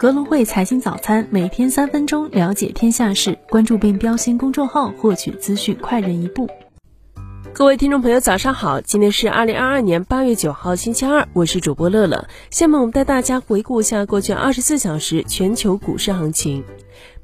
格隆汇财经早餐，每天三分钟了解天下事。关注并标新公众号，获取资讯快人一步。各位听众朋友，早上好！今天是二零二二年八月九号，星期二，我是主播乐乐。下面我们带大家回顾一下过去二十四小时全球股市行情。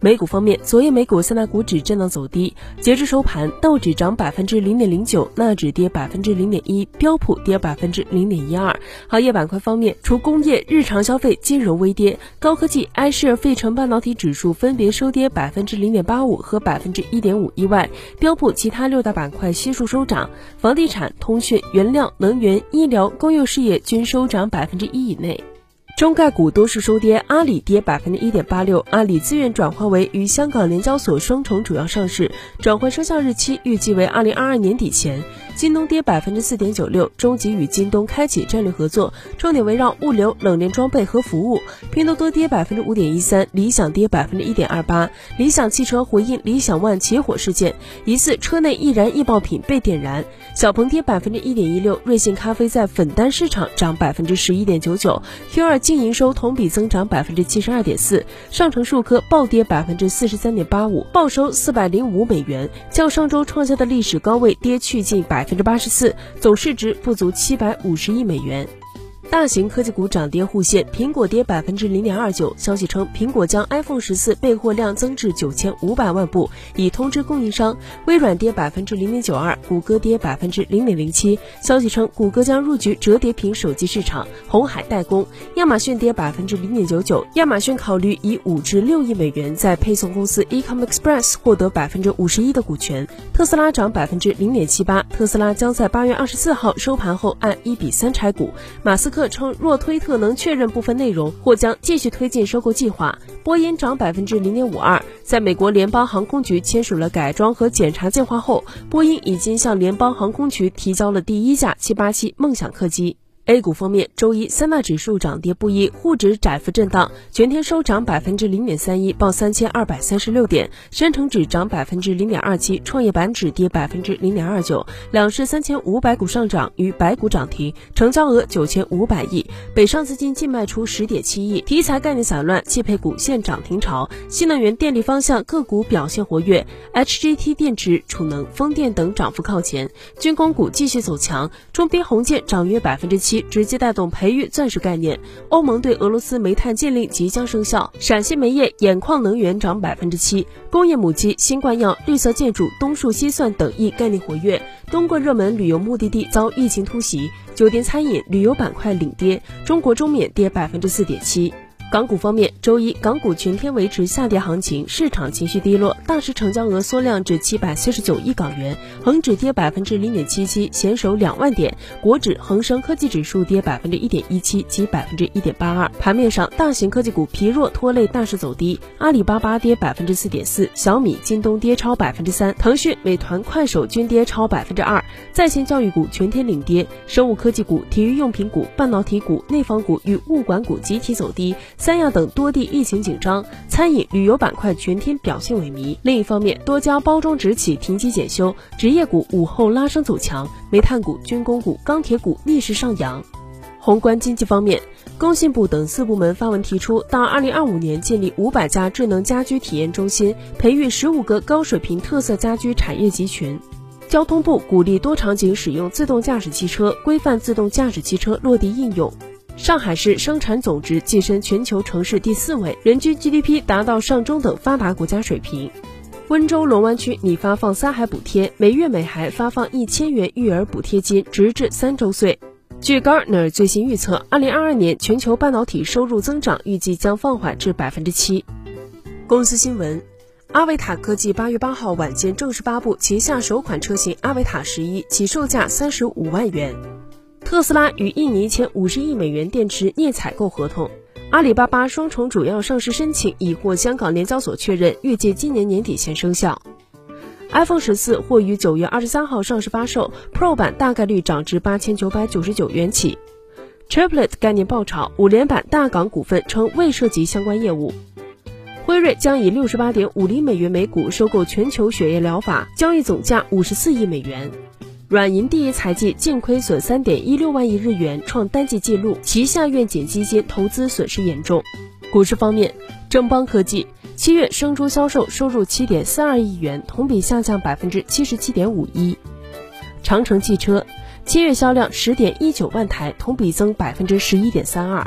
美股方面，昨夜美股三大股指震荡走低，截至收盘，道指涨百分之零点零九，纳指跌百分之零点一，标普跌百分之零点一二。行业板块方面，除工业、日常消费、金融微跌，高科技、I 市费城半导体指数分别收跌百分之零点八五和百分之一点五以外，标普其他六大板块悉数收涨，房地产、通讯、原料、能源、医疗、公用事业均收涨百分之一以内。中概股多数收跌，阿里跌百分之一点八六。阿里自愿转换为与香港联交所双重主要上市，转换生效日期预计为二零二二年底前。京东跌百分之四点九六，中集与京东开启战略合作，重点围绕物流、冷链装备和服务。拼多多跌百分之五点一三，理想跌百分之一点二八。理想汽车回应理想 ONE 起火事件，疑似车内易燃易爆品被点燃。小鹏跌百分之一点一六，瑞幸咖啡在粉单市场涨百分之十一点九九。Q 二净营收同比增长百分之七十二点四。上城数科暴跌百分之四十三点八五，报收四百零五美元，较上周创下的历史高位跌去近百。百分之八十四，总市值不足七百五十亿美元。大型科技股涨跌互现，苹果跌百分之零点二九。消息称，苹果将 iPhone 十四备货量增至九千五百万部，已通知供应商。微软跌百分之零点九二，谷歌跌百分之零点零七。消息称，谷歌将入局折叠屏手机市场。红海代工，亚马逊跌百分之零点九九。亚马逊考虑以五至六亿美元在配送公司 Ecom Express 获得百分之五十一的股权。特斯拉涨百分之零点七八，特斯拉将在八月二十四号收盘后按一比三拆股。马斯克。称若推特能确认部分内容，或将继续推进收购计划。波音涨百分之零点五二，在美国联邦航空局签署了改装和检查计划后，波音已经向联邦航空局提交了第一架七八七梦想客机。A 股方面，周一三大指数涨跌不一，沪指窄幅震荡，全天收涨百分之零点三一，报三千二百三十六点；深成指涨百分之零点二七，创业板指跌百分之零点二九。两市三千五百股上涨，与百股涨停，成交额九千五百亿。北上资金净卖出十点七亿。题材概念散乱，汽配股现涨停潮，新能源电力方向个股表现活跃，HGT 电池、储能、风电等涨幅靠前。军工股继续走强，中兵红箭涨约百分之七。直接带动培育钻石概念。欧盟对俄罗斯煤炭禁令即将生效。陕西煤业、眼矿能源涨百分之七。工业母机、新冠药、绿色建筑、东数西算等一概念活跃。冬季热门旅游目的地遭疫情突袭，酒店、餐饮、旅游板块领跌。中国中缅跌百分之四点七。港股方面，周一港股全天维持下跌行情，市场情绪低落，大市成交额缩量至七百四十九亿港元，恒指跌百分之零点七七，险守两万点；国指、恒生科技指数跌百分之一点一七及百分之一点八二。盘面上，大型科技股疲弱拖累大市走低，阿里巴巴跌百分之四点四，小米、京东跌超百分之三，腾讯、美团、快手均跌超百分之二。在线教育股全天领跌，生物科技股、体育用品股、半导体股、内房股与物管股集体走低。三亚等多地疫情紧张，餐饮旅游板块全天表现萎靡。另一方面，多家包装纸企停机检修，职业股午后拉升走强，煤炭股、军工股、钢铁股逆势上扬。宏观经济方面，工信部等四部门发文提出，到二零二五年建立五百家智能家居体验中心，培育十五个高水平特色家居产业集群。交通部鼓励多场景使用自动驾驶汽车，规范自动驾驶汽车落地应用。上海市生产总值跻身全球城市第四位，人均 GDP 达到上中等发达国家水平。温州龙湾区拟发放三孩补贴，每月每孩发放一千元育儿补贴金，直至三周岁。据 Gartner 最新预测，二零二二年全球半导体收入增长预计将放缓至百分之七。公司新闻：阿维塔科技八月八号晚间正式发布旗下首款车型阿维塔十一，起售价三十五万元。特斯拉与印尼签五十亿美元电池镍采购合同。阿里巴巴双重主要上市申请已获香港联交所确认，预计今年年底前生效。iPhone 十四或于九月二十三号上市发售，Pro 版大概率涨至八千九百九十九元起。Triplet 概念爆炒，五连板大港股份称未涉及相关业务。辉瑞将以六十八点五零美元每股收购全球血液疗法，交易总价五十四亿美元。软银第一财季净亏损三点一六万亿日元，创单季纪录，旗下愿景基金投资损失严重。股市方面，正邦科技七月生猪销售收入七点四二亿元，同比下降百分之七十七点五一。长城汽车七月销量十点一九万台，同比增百分之十一点三二。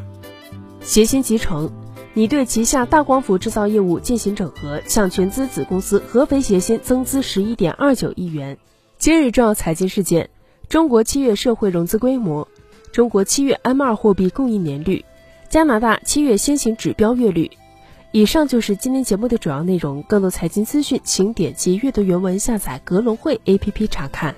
协鑫集成拟对旗下大光伏制造业务进行整合，向全资子公司合肥协鑫增资十一点二九亿元。今日重要财经事件：中国七月社会融资规模，中国七月 M 二货币供应年率。加拿大七月先行指标月率。以上就是今天节目的主要内容。更多财经资讯，请点击阅读原文下载格隆汇 APP 查看。